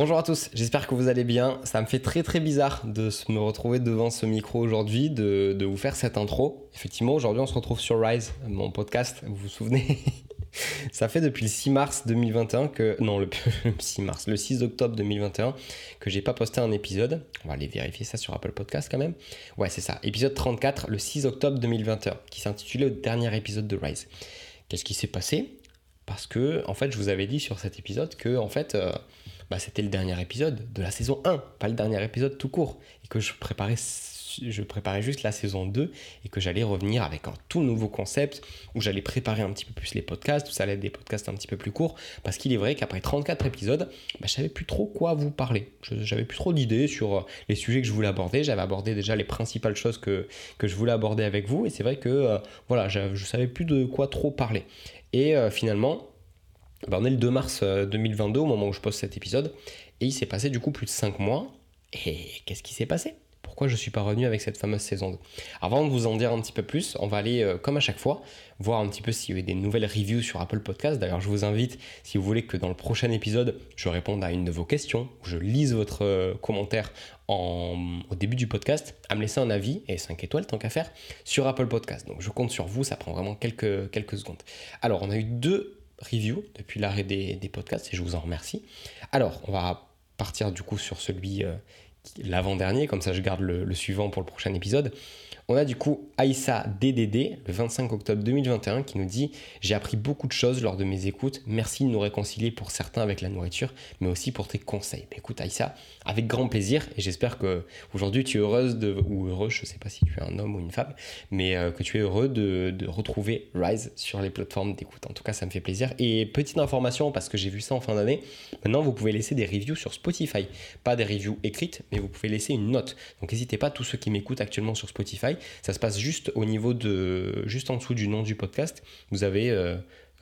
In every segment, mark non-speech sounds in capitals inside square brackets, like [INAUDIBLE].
Bonjour à tous, j'espère que vous allez bien. Ça me fait très très bizarre de me retrouver devant ce micro aujourd'hui, de, vous faire cette intro. Effectivement, aujourd'hui on se retrouve sur Rise, mon podcast, vous vous souvenez? [LAUGHS] Ça fait depuis le 6 mars 2021 que... Non, le, [LAUGHS] 6 mars, le 6 octobre 2021 que j'ai pas posté un épisode. On va aller vérifier ça sur Apple Podcast quand même. Ouais, c'est ça, épisode 34, le 6 octobre 2021, qui s'intitulait le dernier épisode de Rise. Qu'est-ce qui s'est passé? Parce que, en fait, je vous avais dit sur cet épisode que, en fait... Euh, bah, c'était le dernier épisode de la saison 1, pas le dernier épisode tout court, et que je préparais, juste la saison 2, et que j'allais revenir avec un tout nouveau concept, où j'allais préparer un petit peu plus les podcasts, où ça allait être des podcasts un petit peu plus courts, parce qu'il est vrai qu'après 34 épisodes, bah, je savais plus trop quoi vous parler, j'avais plus trop d'idées sur euh, les sujets que je voulais aborder, j'avais abordé déjà les principales choses que, que je voulais aborder avec vous, et c'est vrai que euh, voilà, je, je savais plus de quoi trop parler. Et euh, finalement, bah, on est le 2 mars 2022 euh, au moment où je poste cet épisode, et il s'est passé du coup plus de 5 mois. Et qu'est-ce qui s'est passé? Pourquoi je ne suis pas revenu avec cette fameuse saison 2 Avant de vous en dire un petit peu plus, on va aller, euh, comme à chaque fois, voir un petit peu s'il y a eu des nouvelles reviews sur Apple Podcast. D'ailleurs, je vous invite, si vous voulez que dans le prochain épisode, je réponde à une de vos questions, je lise votre euh, commentaire au début du podcast, à me laisser un avis, et 5 étoiles tant qu'à faire, sur Apple Podcast. Donc je compte sur vous, ça prend vraiment quelques, quelques secondes. Alors, on a eu deux review depuis l'arrêt des, podcasts et je vous en remercie. Alors, on va partir du coup sur celui, euh, l'avant-dernier, comme ça je garde le, suivant pour le prochain épisode. On a du coup Aïssa DDD, le 25 octobre 2021, qui nous dit J'ai appris beaucoup de choses lors de mes écoutes. Merci de nous réconcilier pour certains avec la nourriture, mais aussi pour tes conseils. Bah, écoute Aïssa, avec grand plaisir, et j'espère que aujourd'hui tu es heureuse de, ou heureux, je ne sais pas si tu es un homme ou une femme, mais euh, que tu es heureux de, de retrouver Rise sur les plateformes d'écoute. En tout cas, ça me fait plaisir. Et petite information, parce que j'ai vu ça en fin d'année, maintenant vous pouvez laisser des reviews sur Spotify. Pas des reviews écrites, mais vous pouvez laisser une note. Donc n'hésitez pas, tous ceux qui m'écoutent actuellement sur Spotify, ça se passe juste au niveau de, juste en dessous du nom du podcast. Vous avez euh,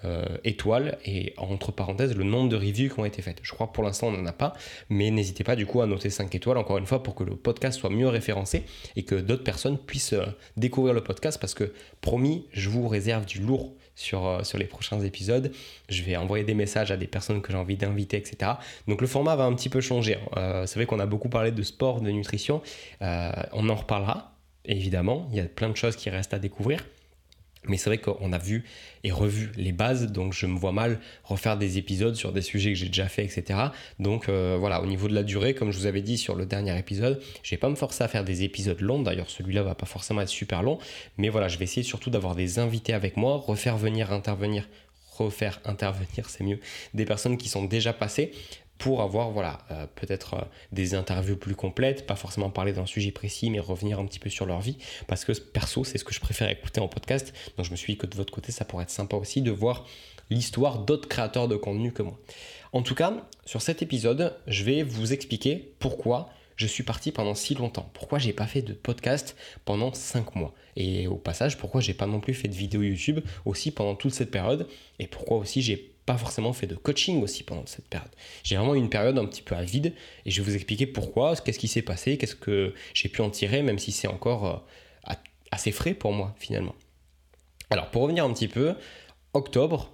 euh, étoile et entre parenthèses le nombre de reviews qui ont été faites. Je crois que pour l'instant on n'en a pas, mais n'hésitez pas du coup à noter 5 étoiles encore une fois pour que le podcast soit mieux référencé et que d'autres personnes puissent euh, découvrir le podcast parce que promis, je vous réserve du lourd sur, sur les prochains épisodes. Je vais envoyer des messages à des personnes que j'ai envie d'inviter, etc. Donc le format va un petit peu changer. c'est vrai qu'on a beaucoup parlé de sport, de nutrition. on en reparlera évidemment, il y a plein de choses qui restent à découvrir. Mais c'est vrai qu'on a vu et revu les bases, donc je me vois mal refaire des épisodes sur des sujets que j'ai déjà fait, etc. Donc euh, voilà, au niveau de la durée, comme je vous avais dit sur le dernier épisode, je vais pas me forcer à faire des épisodes longs. D'ailleurs, celui-là va pas forcément être super long, mais voilà, je vais essayer surtout d'avoir des invités avec moi, refaire venir intervenir refaire intervenir, [LAUGHS] c'est mieux, des personnes qui sont déjà passées pour avoir voilà euh, peut-être euh, des interviews plus complètes, pas forcément parler d'un sujet précis, mais revenir un petit peu sur leur vie, parce que perso c'est ce que je préfère écouter en podcast, donc je me suis dit que de votre côté ça pourrait être sympa aussi de voir l'histoire d'autres créateurs de contenu que moi. En tout cas, sur cet épisode, je vais vous expliquer pourquoi je suis parti pendant si longtemps, pourquoi j'ai pas fait de podcast pendant 5 mois, et au passage pourquoi j'ai pas non plus fait de vidéo YouTube aussi pendant toute cette période, et pourquoi aussi j'ai pas forcément fait de coaching aussi pendant cette période. J'ai vraiment eu une période un petit peu à vide et je vais vous expliquer pourquoi, qu'est-ce qui s'est passé, qu'est-ce que j'ai pu en tirer, même si c'est encore euh, assez frais pour moi finalement. Alors pour revenir un petit peu, octobre,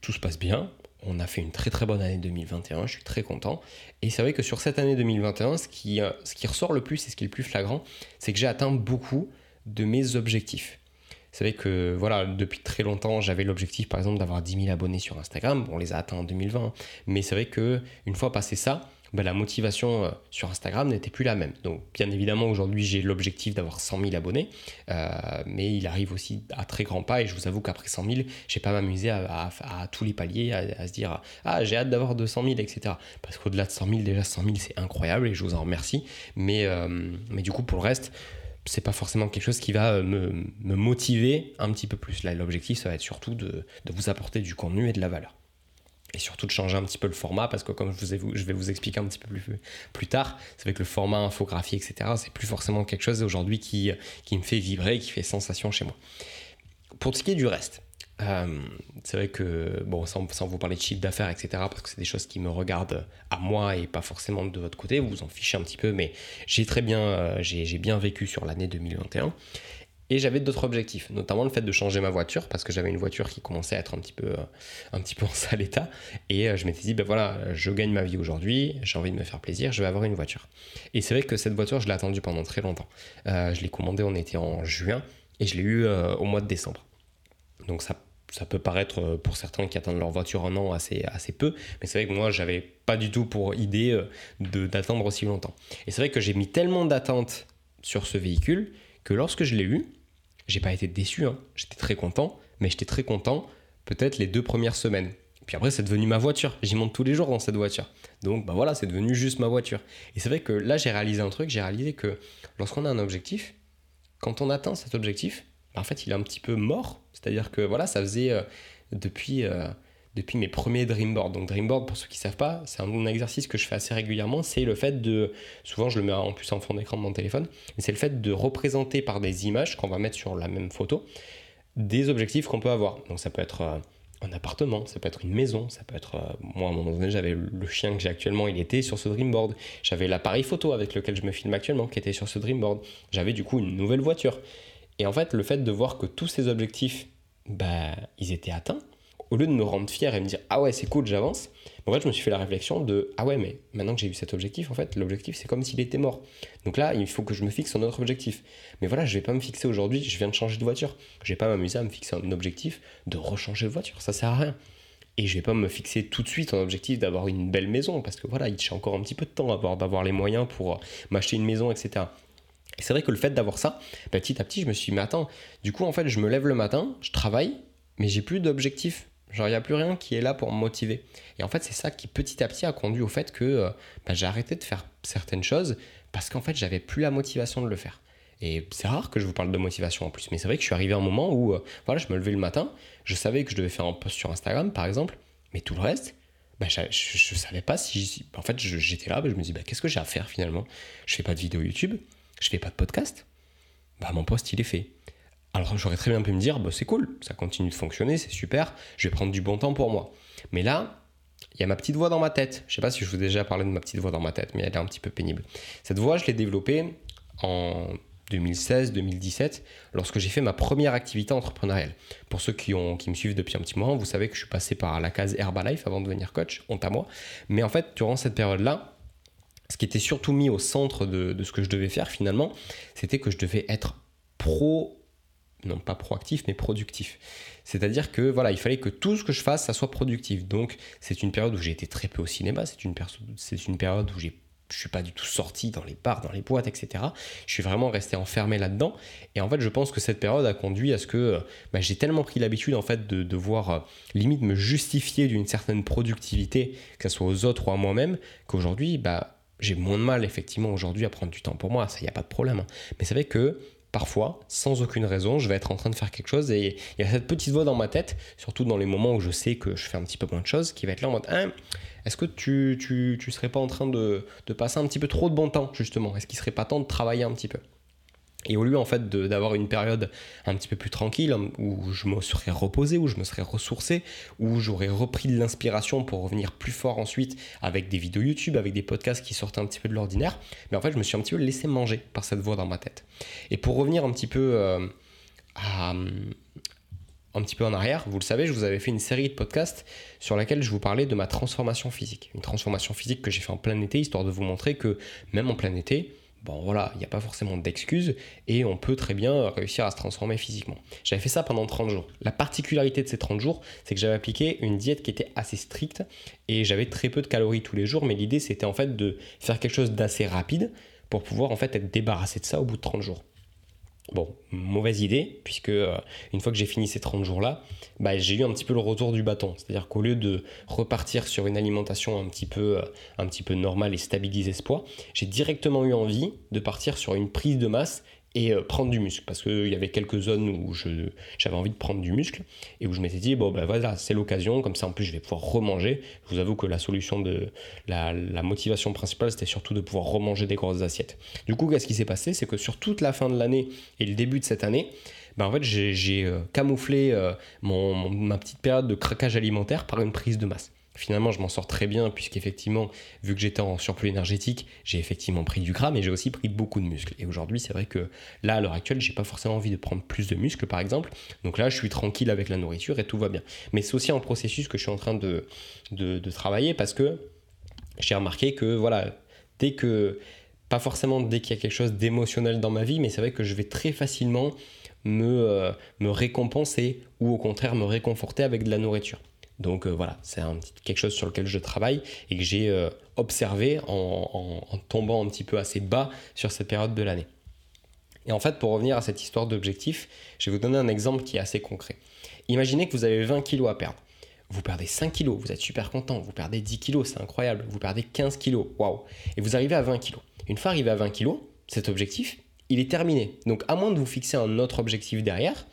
tout se passe bien. On a fait une très très bonne année 2021, je suis très content. Et c'est vrai que sur cette année 2021, ce qui, euh, ce qui ressort le plus et ce qui est le plus flagrant, c'est que j'ai atteint beaucoup de mes objectifs. C'est vrai que voilà, depuis très longtemps, j'avais l'objectif par exemple d'avoir 10 000 abonnés sur Instagram. on les a atteints en 2020. Mais c'est vrai que une fois passé ça, ben, la motivation euh, sur Instagram n'était plus la même. Donc bien évidemment aujourd'hui j'ai l'objectif d'avoir 100 000 abonnés, euh, mais il arrive aussi à très grands pas et je vous avoue qu'après 100 000, je vais pas m'amuser à, tous les paliers, à, se dire ah j'ai hâte d'avoir 200 000 etc. Parce qu'au-delà de 100 000 déjà 100 000 c'est incroyable et je vous en remercie. Mais, euh, mais du coup pour le reste c'est pas forcément quelque chose qui va euh, me, motiver un petit peu plus. Là, l'objectif, ça va être surtout de, vous apporter du contenu et de la valeur. Et surtout de changer un petit peu le format, parce que comme je, vous je vais vous expliquer un petit peu plus, plus tard, c'est vrai que le format infographie, etc., c'est plus forcément quelque chose aujourd'hui qui, qui me fait vibrer, qui fait sensation chez moi. Pour ce qui est du reste, euh, c'est vrai que, bon, sans, vous parler de chiffre d'affaires, etc., parce que c'est des choses qui me regardent à moi et pas forcément de votre côté, vous vous en fichez un petit peu, mais j'ai très bien, euh, j'ai bien vécu sur l'année 2021. Et j'avais d'autres objectifs, notamment le fait de changer ma voiture, parce que j'avais une voiture qui commençait à être un petit peu, euh, un petit peu en sale état. Et euh, je m'étais dit, ben voilà, je gagne ma vie aujourd'hui, j'ai envie de me faire plaisir, je vais avoir une voiture. Et c'est vrai que cette voiture, je l'ai attendue pendant très longtemps. Je l'ai commandée, on était en juin, et je l'ai eu au mois de décembre. Donc ça, ça peut paraître pour certains qui attendent leur voiture un an assez, assez peu, mais c'est vrai que moi, j'avais pas du tout pour idée d'attendre aussi longtemps. Et c'est vrai que j'ai mis tellement d'attentes sur ce véhicule que lorsque je l'ai eu, j'ai pas été déçu, hein. j'étais très content, mais j'étais très content peut-être les deux premières semaines. Puis après, c'est devenu ma voiture. J'y monte tous les jours dans cette voiture. Donc, bah voilà, c'est devenu juste ma voiture. Et c'est vrai que là, j'ai réalisé un truc. J'ai réalisé que lorsqu'on a un objectif, quand on atteint cet objectif, en fait, il est un petit peu mort. C'est-à-dire que voilà, ça faisait euh, depuis euh, depuis mes premiers Dreamboard. Donc Dreamboard, pour ceux qui ne savent pas, c'est un, exercice que je fais assez régulièrement. C'est le fait de, souvent je le mets en plus en fond d'écran de mon téléphone, c'est le fait de représenter par des images qu'on va mettre sur la même photo des objectifs qu'on peut avoir. Donc ça peut être euh, un appartement, ça peut être une maison, ça peut être... Moi, à un moment donné, j'avais le chien que j'ai actuellement, il était sur ce Dreamboard. J'avais l'appareil photo avec lequel je me filme actuellement, qui était sur ce Dreamboard. J'avais du coup une nouvelle voiture. Et en fait, le fait de voir que tous ces objectifs, bah, ils étaient atteints, au lieu de me rendre fier et me dire ah ouais c'est cool j'avance en fait je me suis fait la réflexion de ah ouais mais maintenant que j'ai eu cet objectif en fait l'objectif c'est comme s'il était mort. Donc là il faut que je me fixe un autre objectif. Mais voilà je vais pas me fixer aujourd'hui je viens de changer de voiture. Je vais pas m'amuser à me fixer un objectif de rechanger de voiture ça sert à rien. Et je vais pas me fixer tout de suite un objectif d'avoir une belle maison parce que voilà il j'ai encore un petit peu de temps à d'avoir les moyens pour euh, m'acheter une maison etc et c'est vrai que le fait d'avoir ça, petit à petit, je me suis dit, mais attends, du coup, en fait, je me lève le matin, je travaille, mais j'ai plus d'objectif Genre, il n'y a plus rien qui est là pour me motiver. Et en fait, c'est ça qui petit à petit a conduit au fait que euh, bah, j'ai arrêté de faire certaines choses parce qu'en fait, j'avais plus la motivation de le faire. Et c'est rare que je vous parle de motivation en plus, mais c'est vrai que je suis arrivé à un moment où euh, voilà, je me levais le matin, je savais que je devais faire un post sur Instagram par exemple, mais tout le reste, bah, je, ne savais pas si. En fait, j'étais là, bah, je me dis, bah, qu'est-ce que j'ai à faire finalement? Je fais pas de vidéo YouTube, je fais pas de podcast. Bah, mon post, il est fait. Alors j'aurais très bien pu me dire, bah, c'est cool, ça continue de fonctionner, c'est super, je vais prendre du bon temps pour moi. Mais là, il y a ma petite voix dans ma tête. Je sais pas si je vous ai déjà parlé de ma petite voix dans ma tête, mais elle est un petit peu pénible. Cette voix, je l'ai développée en 2016-2017, lorsque j'ai fait ma première activité entrepreneuriale. Pour ceux qui, ont, qui me suivent depuis un petit moment, vous savez que je suis passé par la case Herbalife avant de devenir coach, honte à moi. Mais en fait, durant cette période-là, ce qui était surtout mis au centre de, ce que je devais faire finalement, c'était que je devais être pro non pas proactif, mais productif. C'est-à-dire que voilà, il fallait que tout ce que je fasse, ça soit productif. Donc c'est une période où j'ai été très peu au cinéma, c'est une, période où j'ai je suis pas du tout sorti dans les bars, dans les boîtes, etc. Je suis vraiment resté enfermé là-dedans. Et en fait, je pense que cette période a conduit à ce que bah, j'ai tellement pris l'habitude en fait de devoir euh, limite me justifier d'une certaine productivité, que ce soit aux autres ou à moi-même, qu'aujourd'hui, bah, j'ai moins de mal effectivement aujourd'hui à prendre du temps pour moi. Ça, n'y a pas de problème. Hein. Mais c'est vrai que parfois, sans aucune raison, je vais être en train de faire quelque chose et il y a cette petite voix dans ma tête, surtout dans les moments où je sais que je fais un petit peu moins de choses, qui va être là en mode hein, est-ce que tu, tu, serais pas en train de, passer un petit peu trop de bon temps, justement? Est-ce qu'il serait pas temps de travailler un petit peu? Et au lieu en fait d'avoir une période un petit peu plus tranquille hein, où je me serais reposé, où je me serais ressourcé, où j'aurais repris de l'inspiration pour revenir plus fort ensuite avec des vidéos YouTube, avec des podcasts qui sortaient un petit peu de l'ordinaire, mais en fait je me suis un petit peu laissé manger par cette voix dans ma tête. Et pour revenir un petit peu euh, un petit peu en arrière, vous le savez, je vous avais fait une série de podcasts sur laquelle je vous parlais de ma transformation physique. Une transformation physique que j'ai fait en plein été, histoire de vous montrer que même en plein été, bon voilà, il n'y a pas forcément d'excuses et on peut très bien réussir à se transformer physiquement. J'avais fait ça pendant 30 jours. La particularité de ces 30 jours, c'est que j'avais appliqué une diète qui était assez stricte et j'avais très peu de calories tous les jours, mais l'idée c'était en fait de faire quelque chose d'assez rapide pour pouvoir en fait être débarrassé de ça au bout de 30 jours. Bon, mauvaise idée, puisque euh, une fois que j'ai fini ces 30 jours-là, bah, j'ai eu un petit peu le retour du bâton. C'est-à-dire qu'au lieu de repartir sur une alimentation un petit peu, euh, un petit peu normale et stabiliser ce poids, j'ai directement eu envie de partir sur une prise de masse et euh, prendre du muscle. Parce qu'il y avait quelques zones où j'avais envie de prendre du muscle et où je m'étais dit bon ben voilà c'est l'occasion. Comme ça en plus je vais pouvoir remanger. Je vous avoue que la solution de la, motivation principale c'était surtout de pouvoir remanger des grosses assiettes. Du coup qu'est-ce qui s'est passé? C'est que sur toute la fin de l'année et le début de cette année ben en fait j'ai euh, camouflé euh, mon, ma petite période de craquage alimentaire par une prise de masse Finalement, je m'en sors très bien puisqu'effectivement, vu que j'étais en surplus énergétique, j'ai effectivement pris du gras, mais j'ai aussi pris beaucoup de muscles. Et aujourd'hui, c'est vrai que là, à l'heure actuelle, j'ai pas forcément envie de prendre plus de muscles, par exemple. Donc là, je suis tranquille avec la nourriture et tout va bien. Mais c'est aussi un processus que je suis en train de, de travailler parce que j'ai remarqué que voilà, dès que pas forcément dès qu'il y a quelque chose d'émotionnel dans ma vie, mais c'est vrai que je vais très facilement me, euh, me récompenser ou au contraire me réconforter avec de la nourriture. Donc euh, voilà, c'est quelque chose sur lequel je travaille et que j'ai euh, observé en, en, tombant un petit peu assez bas sur cette période de l'année. Et en fait, pour revenir à cette histoire d'objectif, je vais vous donner un exemple qui est assez concret. Imaginez que vous avez 20 kilos à perdre. Vous perdez 5 kilos, vous êtes super content. Vous perdez 10 kilos, c'est incroyable. Vous perdez 15 kilos, waouh. Et vous arrivez à 20 kilos. Une fois arrivé à 20 kg, cet objectif, il est terminé. Donc à moins de vous fixer un autre objectif derrière,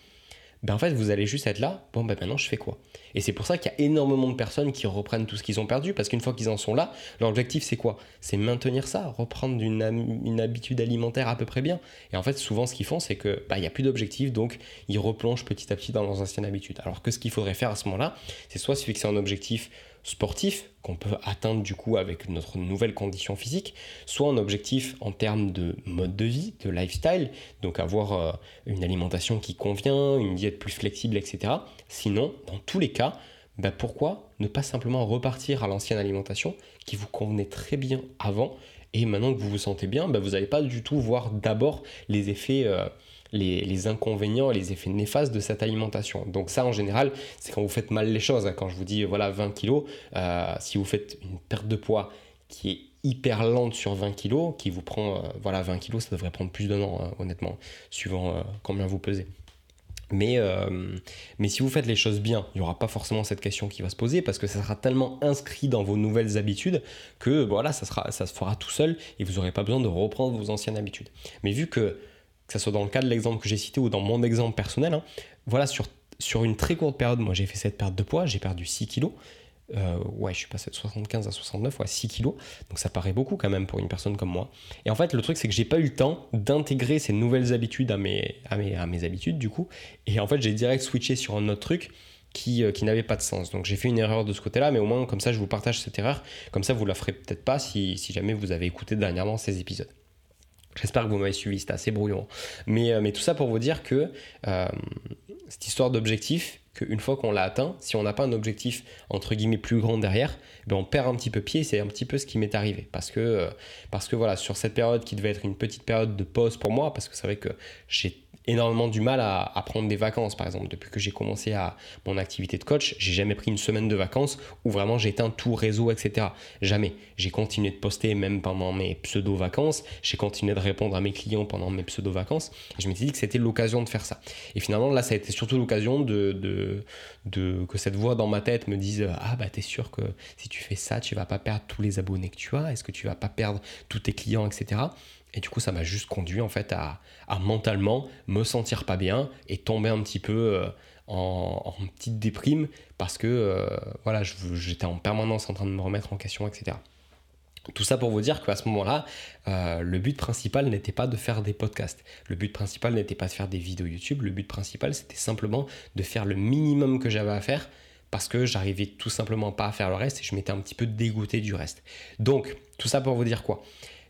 ben en fait vous allez juste être là, bon ben maintenant je fais quoi? Et c'est pour ça qu'il y a énormément de personnes qui reprennent tout ce qu'ils ont perdu, parce qu'une fois qu'ils en sont là, leur objectif c'est quoi? C'est maintenir ça, reprendre une, habitude alimentaire à peu près bien. Et en fait souvent ce qu'ils font c'est que ben, il n'y a plus d'objectif, donc ils replongent petit à petit dans leurs anciennes habitudes. Alors que ce qu'il faudrait faire à ce moment-là, c'est soit se fixer un objectif sportif qu'on peut atteindre du coup avec notre nouvelle condition physique, soit un objectif en termes de mode de vie, de lifestyle, donc avoir euh, une alimentation qui convient, une diète plus flexible, etc. Sinon, dans tous les cas, bah, pourquoi ne pas simplement repartir à l'ancienne alimentation qui vous convenait très bien avant et maintenant que vous vous sentez bien, bah, vous n'allez pas du tout voir d'abord les effets euh, les, inconvénients et les effets néfastes de cette alimentation. Donc ça, en général, c'est quand vous faites mal les choses. Quand je vous dis, voilà, 20 kilos, euh, si vous faites une perte de poids qui est hyper lente sur 20 kilos, qui vous prend, euh, voilà, 20 kilos, ça devrait prendre plus d'un an, hein, honnêtement, suivant euh, combien vous pesez. Mais, mais si vous faites les choses bien, il n'y aura pas forcément cette question qui va se poser parce que ça sera tellement inscrit dans vos nouvelles habitudes que voilà, ça, sera, ça se fera tout seul et vous n'aurez pas besoin de reprendre vos anciennes habitudes. Mais vu que que ce soit dans le cas de l'exemple que j'ai cité ou dans mon exemple personnel, hein, voilà, sur, sur une très courte période, moi j'ai fait cette perte de poids, j'ai perdu 6 kilos. Euh, ouais, je suis passé de 75 à 69, ouais, 6 kilos. Donc ça paraît beaucoup quand même pour une personne comme moi. Et en fait, le truc, c'est que j'ai pas eu le temps d'intégrer ces nouvelles habitudes à mes, à mes, à mes habitudes, du coup. Et en fait, j'ai direct switché sur un autre truc qui, euh, qui n'avait pas de sens. Donc j'ai fait une erreur de ce côté-là, mais au moins, comme ça, je vous partage cette erreur. Comme ça, vous la ferez peut-être pas si, si jamais vous avez écouté dernièrement ces épisodes. J'espère que vous m'avez suivi, c'était assez brouillon. Mais, euh, mais tout ça pour vous dire que euh, cette histoire d'objectif, qu'une fois qu'on l'a atteint, si on n'a pas un objectif entre guillemets plus grand derrière, ben on perd un petit peu pied. C'est un petit peu ce qui m'est arrivé. Parce que, euh, parce que voilà, sur cette période qui devait être une petite période de pause pour moi, parce que c'est vrai que j'ai énormément du mal à, prendre des vacances, par exemple. Depuis que j'ai commencé à mon activité de coach, j'ai jamais pris une semaine de vacances où vraiment j'ai éteint tout réseau, etc. Jamais. J'ai continué de poster même pendant mes pseudo-vacances. J'ai continué de répondre à mes clients pendant mes pseudo-vacances. Je me suis dit que c'était l'occasion de faire ça. Et finalement, là, ça a été surtout l'occasion de, que cette voix dans ma tête me dise Ah, bah, t'es sûr que si tu fais ça, tu vas pas perdre tous les abonnés que tu as Est-ce que tu vas pas perdre tous tes clients, etc. Et du coup, ça m'a juste conduit en fait à, mentalement me sentir pas bien et tomber un petit peu euh, en, petite déprime parce que euh, voilà, j'étais en permanence en train de me remettre en question, etc. Tout ça pour vous dire qu'à ce moment-là, euh, le but principal n'était pas de faire des podcasts. Le but principal n'était pas de faire des vidéos YouTube. Le but principal, c'était simplement de faire le minimum que j'avais à faire parce que j'arrivais tout simplement pas à faire le reste et je m'étais un petit peu dégoûté du reste. Donc, tout ça pour vous dire quoi?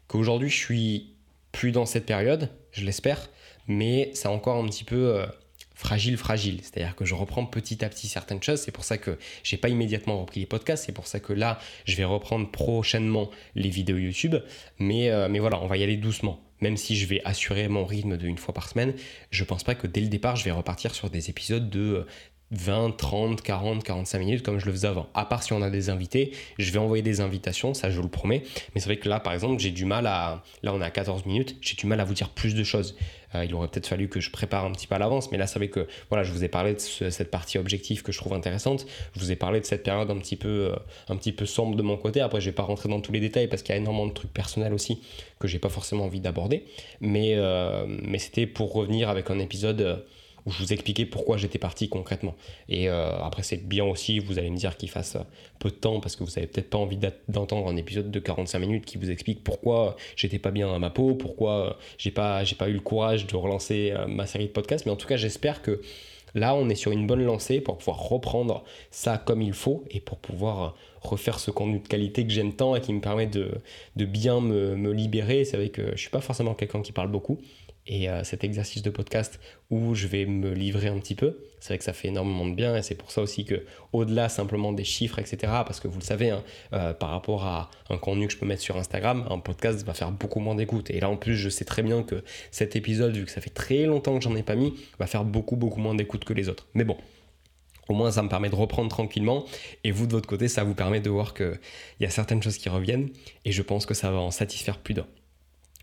Qu'aujourd'hui, je suis plus dans cette période, je l'espère, mais c'est encore un petit peu euh, fragile, fragile. C'est-à-dire que je reprends petit à petit certaines choses. C'est pour ça que j'ai pas immédiatement repris les podcasts. C'est pour ça que là, je vais reprendre prochainement les vidéos YouTube. Mais, euh, mais voilà, on va y aller doucement. Même si je vais assurer mon rythme de une fois par semaine, je pense pas que dès le départ, je vais repartir sur des épisodes de 20, 30, 40, 45 minutes comme je le faisais avant. À part si on a des invités, je vais envoyer des invitations, ça je vous le promets. Mais c'est vrai que là, par exemple, j'ai du mal à... Là, on est à 14 minutes, j'ai du mal à vous dire plus de choses. Euh, il aurait peut-être fallu que je prépare un petit peu à l'avance, mais là, c'est vrai que voilà, je vous ai parlé de cette partie objective que je trouve intéressante. Je vous ai parlé de cette période un petit peu, euh, un petit peu sombre de mon côté. Après, je vais pas rentrer dans tous les détails parce qu'il y a énormément de trucs personnels aussi que j'ai pas forcément envie d'aborder. Mais, euh, mais c'était pour revenir avec un épisode où je vous expliquais pourquoi j'étais parti concrètement. Et euh, après, c'est bien aussi, vous allez me dire qu'il fasse peu de temps parce que vous n'avez peut-être pas envie d'entendre un épisode de 45 minutes qui vous explique pourquoi j'étais pas bien dans ma peau, pourquoi j'ai pas, j'ai pas eu le courage de relancer euh, ma série de podcasts. Mais en tout cas, j'espère que là, on est sur une bonne lancée pour pouvoir reprendre ça comme il faut et pour pouvoir refaire ce contenu de qualité que j'aime tant et qui me permet de, bien me, me libérer. C'est vrai que je suis pas forcément quelqu'un qui parle beaucoup, et euh, cet exercice de podcast où je vais me livrer un petit peu, c'est vrai que ça fait énormément de bien et c'est pour ça aussi que au-delà simplement des chiffres, etc., parce que vous le savez, hein, euh, par rapport à un contenu que je peux mettre sur Instagram, un podcast va faire beaucoup moins d'écoute. Et là en plus, je sais très bien que cet épisode, vu que ça fait très longtemps que j'en ai pas mis, va faire beaucoup beaucoup moins d'écoute que les autres. Mais bon, au moins, ça me permet de reprendre tranquillement. Et vous, de votre côté, ça vous permet de voir qu'il y a certaines choses qui reviennent. Et je pense que ça va en satisfaire plus d'un.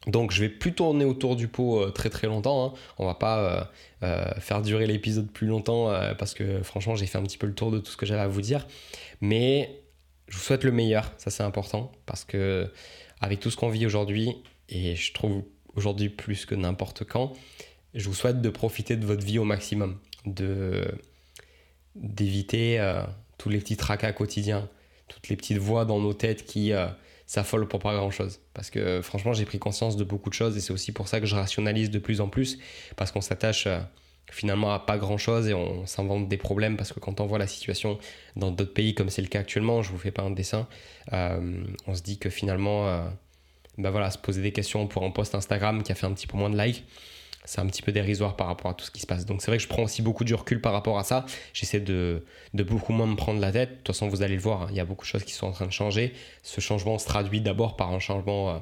Donc je vais plus tourner autour du pot euh, très très longtemps. Hein. On va pas euh, euh, faire durer l'épisode plus longtemps parce que franchement j'ai fait un petit peu le tour de tout ce que j'avais à vous dire. Mais je vous souhaite le meilleur, ça c'est important parce que avec tout ce qu'on vit aujourd'hui et je trouve aujourd'hui plus que n'importe quand, je vous souhaite de profiter de votre vie au maximum, de d'éviter tous les petits tracas quotidiens, toutes les petites voix dans nos têtes qui s'affole pour pas grand chose. Parce que franchement, j'ai pris conscience de beaucoup de choses et c'est aussi pour ça que je rationalise de plus en plus parce qu'on s'attache euh, finalement à pas grand chose et on s'invente des problèmes parce que quand on voit la situation dans d'autres pays comme c'est le cas actuellement, je vous fais pas un dessin, euh, on se dit que finalement, euh, bah voilà, se poser des questions pour un post Instagram qui a fait un petit peu moins de likes c'est un petit peu dérisoire par rapport à tout ce qui se passe. Donc c'est vrai que je prends aussi beaucoup du recul par rapport à ça. J'essaie de, beaucoup moins me prendre la tête. De toute façon, vous allez le voir, hein, il y a beaucoup de choses qui sont en train de changer. Ce changement se traduit d'abord par un changement euh,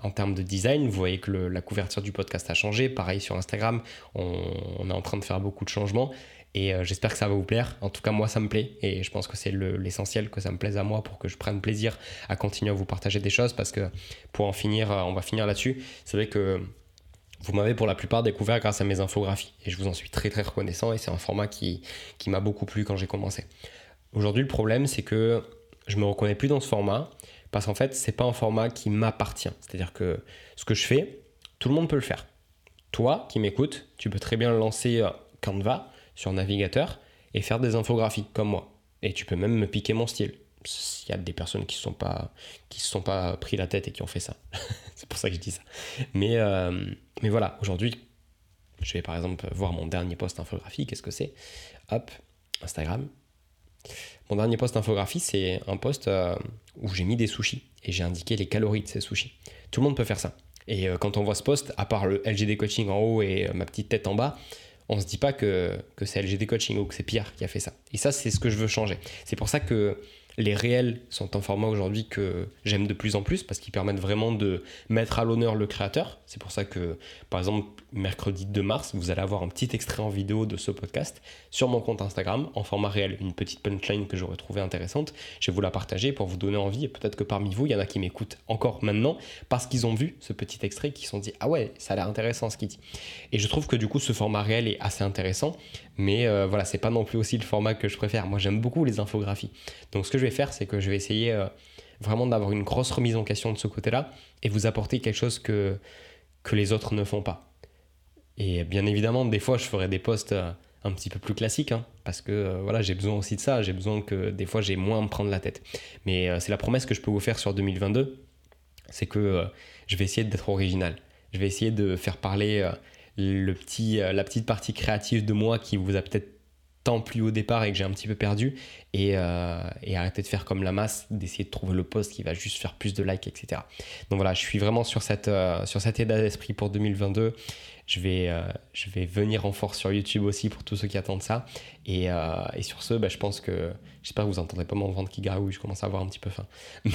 en termes de design. Vous voyez que la couverture du podcast a changé. Pareil sur Instagram, on, est en train de faire beaucoup de changements. Et euh, j'espère que ça va vous plaire. En tout cas, moi, ça me plaît. Et je pense que c'est l'essentiel que ça me plaise à moi pour que je prenne plaisir à continuer à vous partager des choses. Parce que pour en finir, euh, on va finir là-dessus. C'est vrai que vous m'avez pour la plupart découvert grâce à mes infographies et je vous en suis très très reconnaissant et c'est un format qui, m'a beaucoup plu quand j'ai commencé. Aujourd'hui, le problème, c'est que je me reconnais plus dans ce format parce qu'en fait, c'est pas un format qui m'appartient. C'est-à-dire que ce que je fais, tout le monde peut le faire. Toi qui m'écoutes, tu peux très bien lancer euh, Canva sur navigateur et faire des infographies comme moi. Et tu peux même me piquer mon style il y a des personnes qui ne sont pas qui se sont pas pris la tête et qui ont fait ça. [LAUGHS] c'est pour ça que je dis ça. Mais, euh, mais voilà, aujourd'hui, je vais par exemple voir mon dernier post infographie. Qu'est-ce que c'est? Hop, Instagram. Mon dernier post infographie, c'est un post euh, où j'ai mis des sushis et j'ai indiqué les calories de ces sushis. Tout le monde peut faire ça. Et euh, quand on voit ce post, à part le LGD coaching en haut et ma petite tête en bas, on se dit pas que, que c'est LGD coaching ou que c'est Pierre qui a fait ça. Et ça, c'est ce que je veux changer. C'est pour ça que les réels sont un format aujourd'hui que j'aime de plus en plus parce qu'ils permettent vraiment de mettre à l'honneur le créateur. C'est pour ça que, par exemple, mercredi 2 mars, vous allez avoir un petit extrait en vidéo de ce podcast sur mon compte Instagram en format réel, une petite punchline que j'aurais trouvé intéressante. Je vais vous la partager pour vous donner envie et peut-être que parmi vous, il y en a qui m'écoutent encore maintenant parce qu'ils ont vu ce petit extrait qui se sont dit ah ouais, ça a l'air intéressant ce qu'il dit. Et je trouve que du coup, ce format réel est assez intéressant, mais euh, voilà, c'est pas non plus aussi le format que je préfère. Moi, j'aime beaucoup les infographies. Donc, ce que je vais faire, c'est que je vais essayer euh, vraiment d'avoir une grosse remise en question de ce côté-là et vous apporter quelque chose que, que les autres ne font pas. Et bien évidemment, des fois, je ferai des posts euh, un petit peu plus classiques, hein, parce que euh, voilà, j'ai besoin aussi de ça, j'ai besoin que des fois, j'ai moins à me prendre la tête. Mais c'est la promesse que je peux vous faire sur 2022, c'est que je vais essayer d'être original. Je vais essayer de faire parler le petit, la petite partie créative de moi qui vous a peut-être plus au départ et que j'ai un petit peu perdu et, euh, et, arrêter de faire comme la masse, d'essayer de trouver le poste qui va juste faire plus de likes, etc. Donc voilà, je suis vraiment sur cette, euh, sur état d'esprit pour 2022. Je vais, euh, je vais venir en force sur YouTube aussi pour tous ceux qui attendent ça. Et, et sur ce, bah, je pense que J'espère que vous n'entendrez pas mon ventre qui gargouille, je commence à avoir un petit peu faim. [LAUGHS] Mais,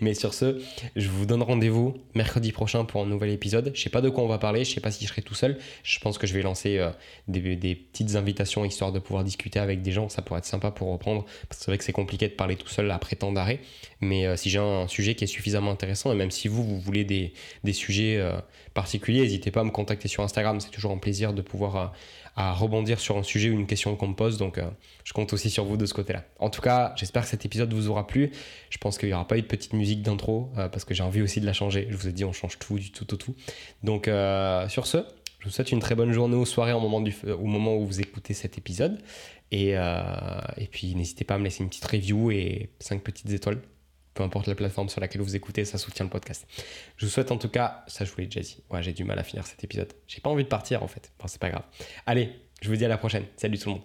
mais sur ce, je vous donne rendez-vous mercredi prochain pour un nouvel épisode. Je sais pas de quoi on va parler, je sais pas si je serai tout seul. Je pense que je vais lancer euh, des, des, petites invitations histoire de pouvoir discuter avec des gens. Ça pourrait être sympa pour reprendre. Parce que c'est vrai que c'est compliqué de parler tout seul après tant d'arrêt. Mais euh, si j'ai un sujet qui est suffisamment intéressant, et même si vous, vous voulez des, des sujets euh, particuliers, n'hésitez pas à me contacter sur Instagram. C'est toujours un plaisir de pouvoir à rebondir sur un sujet ou une question qu'on me pose. Donc, euh, je compte aussi sur vous de ce côté-là. En tout cas, j'espère que cet épisode vous aura plu. Je pense qu'il n'y aura pas eu de petite musique d'intro euh, parce que j'ai envie aussi de la changer. Je vous ai dit, on change tout, du tout tout. Donc, euh, sur ce, je vous souhaite une très bonne journée ou soirée au moment, où vous écoutez cet épisode. Et, puis, n'hésitez pas à me laisser une petite review et 5 petites étoiles peu importe la plateforme sur laquelle vous écoutez, ça soutient le podcast. Je vous souhaite en tout cas, ça je vous l'ai déjà dit, j'ai du mal à finir cet épisode. J'ai pas envie de partir en fait, bon, c'est pas grave. Allez, Je vous dis à la prochaine. Salut tout le monde.